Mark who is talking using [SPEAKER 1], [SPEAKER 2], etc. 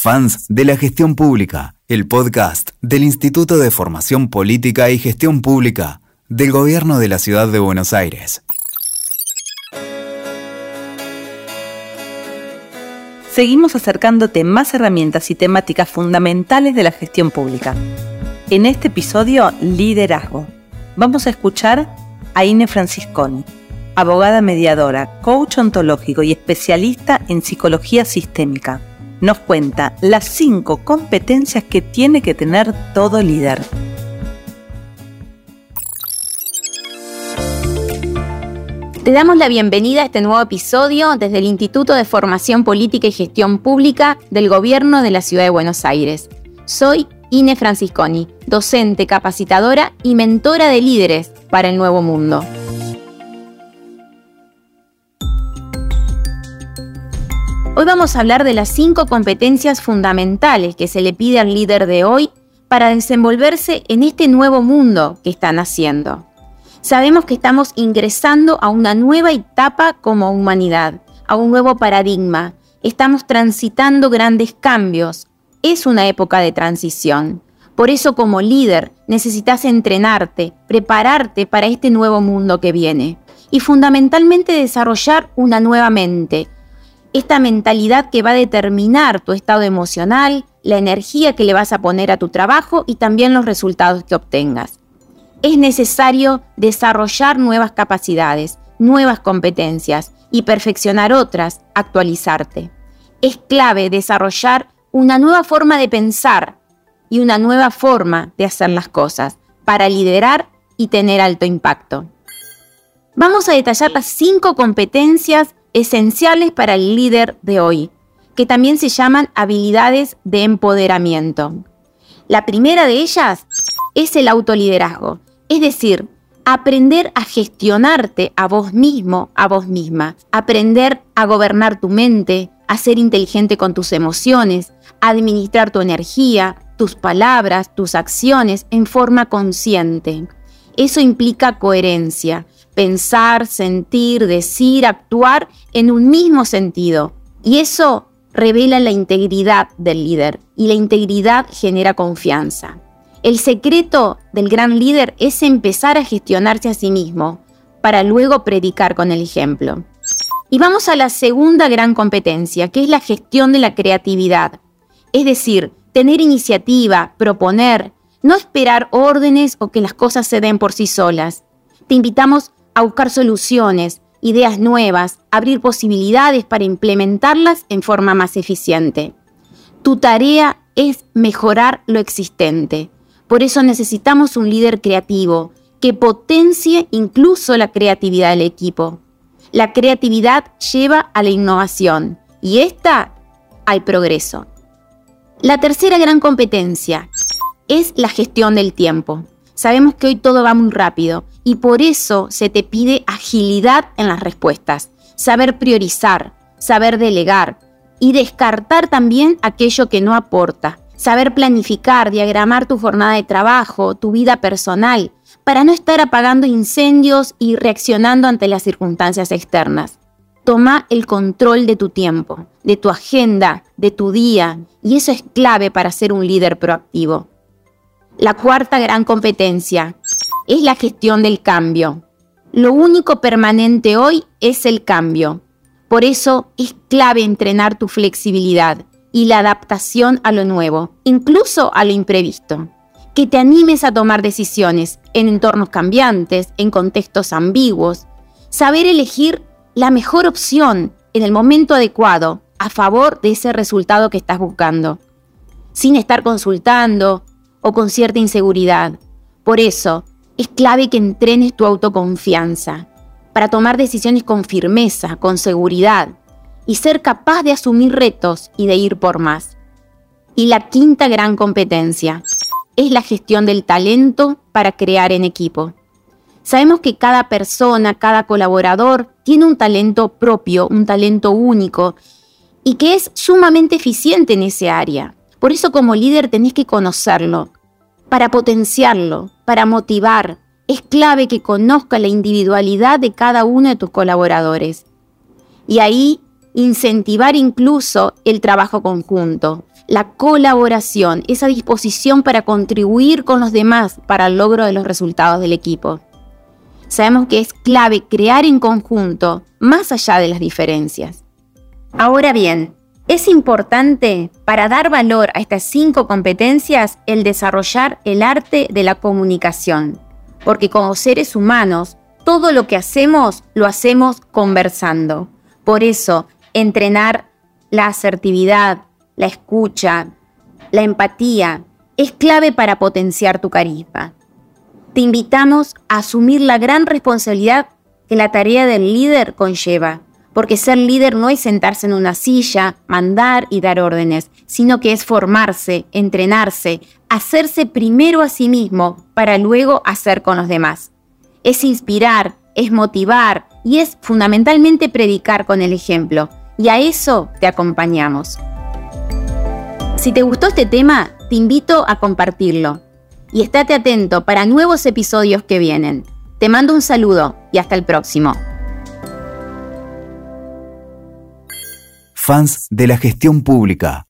[SPEAKER 1] fans de la gestión pública, el podcast del Instituto de Formación Política y Gestión Pública del Gobierno de la Ciudad de Buenos Aires.
[SPEAKER 2] Seguimos acercándote más herramientas y temáticas fundamentales de la gestión pública. En este episodio, Liderazgo. Vamos a escuchar a Ine Francisconi, abogada mediadora, coach ontológico y especialista en psicología sistémica. Nos cuenta las cinco competencias que tiene que tener todo líder.
[SPEAKER 3] Te damos la bienvenida a este nuevo episodio desde el Instituto de Formación Política y Gestión Pública del Gobierno de la Ciudad de Buenos Aires. Soy Ine Francisconi, docente, capacitadora y mentora de líderes para el nuevo mundo. Hoy vamos a hablar de las cinco competencias fundamentales que se le pide al líder de hoy para desenvolverse en este nuevo mundo que están haciendo. Sabemos que estamos ingresando a una nueva etapa como humanidad, a un nuevo paradigma. Estamos transitando grandes cambios. Es una época de transición. Por eso como líder necesitas entrenarte, prepararte para este nuevo mundo que viene y fundamentalmente desarrollar una nueva mente. Esta mentalidad que va a determinar tu estado emocional, la energía que le vas a poner a tu trabajo y también los resultados que obtengas. Es necesario desarrollar nuevas capacidades, nuevas competencias y perfeccionar otras, actualizarte. Es clave desarrollar una nueva forma de pensar, y una nueva forma de hacer las cosas para liderar y tener alto impacto. Vamos a detallar las cinco competencias esenciales para el líder de hoy, que también se llaman habilidades de empoderamiento. La primera de ellas es el autoliderazgo, es decir, aprender a gestionarte a vos mismo, a vos misma, aprender a gobernar tu mente, a ser inteligente con tus emociones, a administrar tu energía, tus palabras, tus acciones en forma consciente. Eso implica coherencia, pensar, sentir, decir, actuar en un mismo sentido. Y eso revela la integridad del líder y la integridad genera confianza. El secreto del gran líder es empezar a gestionarse a sí mismo para luego predicar con el ejemplo. Y vamos a la segunda gran competencia, que es la gestión de la creatividad. Es decir, tener iniciativa, proponer, no esperar órdenes o que las cosas se den por sí solas. Te invitamos a buscar soluciones, ideas nuevas, abrir posibilidades para implementarlas en forma más eficiente. Tu tarea es mejorar lo existente. Por eso necesitamos un líder creativo que potencie incluso la creatividad del equipo. La creatividad lleva a la innovación y esta al progreso. La tercera gran competencia es la gestión del tiempo. Sabemos que hoy todo va muy rápido y por eso se te pide agilidad en las respuestas, saber priorizar, saber delegar y descartar también aquello que no aporta, saber planificar, diagramar tu jornada de trabajo, tu vida personal, para no estar apagando incendios y reaccionando ante las circunstancias externas. Toma el control de tu tiempo, de tu agenda, de tu día, y eso es clave para ser un líder proactivo. La cuarta gran competencia es la gestión del cambio. Lo único permanente hoy es el cambio. Por eso es clave entrenar tu flexibilidad y la adaptación a lo nuevo, incluso a lo imprevisto. Que te animes a tomar decisiones en entornos cambiantes, en contextos ambiguos. Saber elegir la mejor opción en el momento adecuado a favor de ese resultado que estás buscando, sin estar consultando o con cierta inseguridad. Por eso, es clave que entrenes tu autoconfianza para tomar decisiones con firmeza, con seguridad y ser capaz de asumir retos y de ir por más. Y la quinta gran competencia es la gestión del talento para crear en equipo. Sabemos que cada persona, cada colaborador tiene un talento propio, un talento único y que es sumamente eficiente en ese área. Por eso como líder tenés que conocerlo, para potenciarlo, para motivar. Es clave que conozca la individualidad de cada uno de tus colaboradores. Y ahí incentivar incluso el trabajo conjunto, la colaboración, esa disposición para contribuir con los demás para el logro de los resultados del equipo. Sabemos que es clave crear en conjunto, más allá de las diferencias. Ahora bien, es importante para dar valor a estas cinco competencias el desarrollar el arte de la comunicación, porque como seres humanos, todo lo que hacemos lo hacemos conversando. Por eso, entrenar la asertividad, la escucha, la empatía, es clave para potenciar tu carisma. Te invitamos a asumir la gran responsabilidad que la tarea del líder conlleva, porque ser líder no es sentarse en una silla, mandar y dar órdenes, sino que es formarse, entrenarse, hacerse primero a sí mismo para luego hacer con los demás. Es inspirar, es motivar y es fundamentalmente predicar con el ejemplo, y a eso te acompañamos. Si te gustó este tema, te invito a compartirlo y estate atento para nuevos episodios que vienen. Te mando un saludo y hasta el próximo.
[SPEAKER 1] Fans de la gestión pública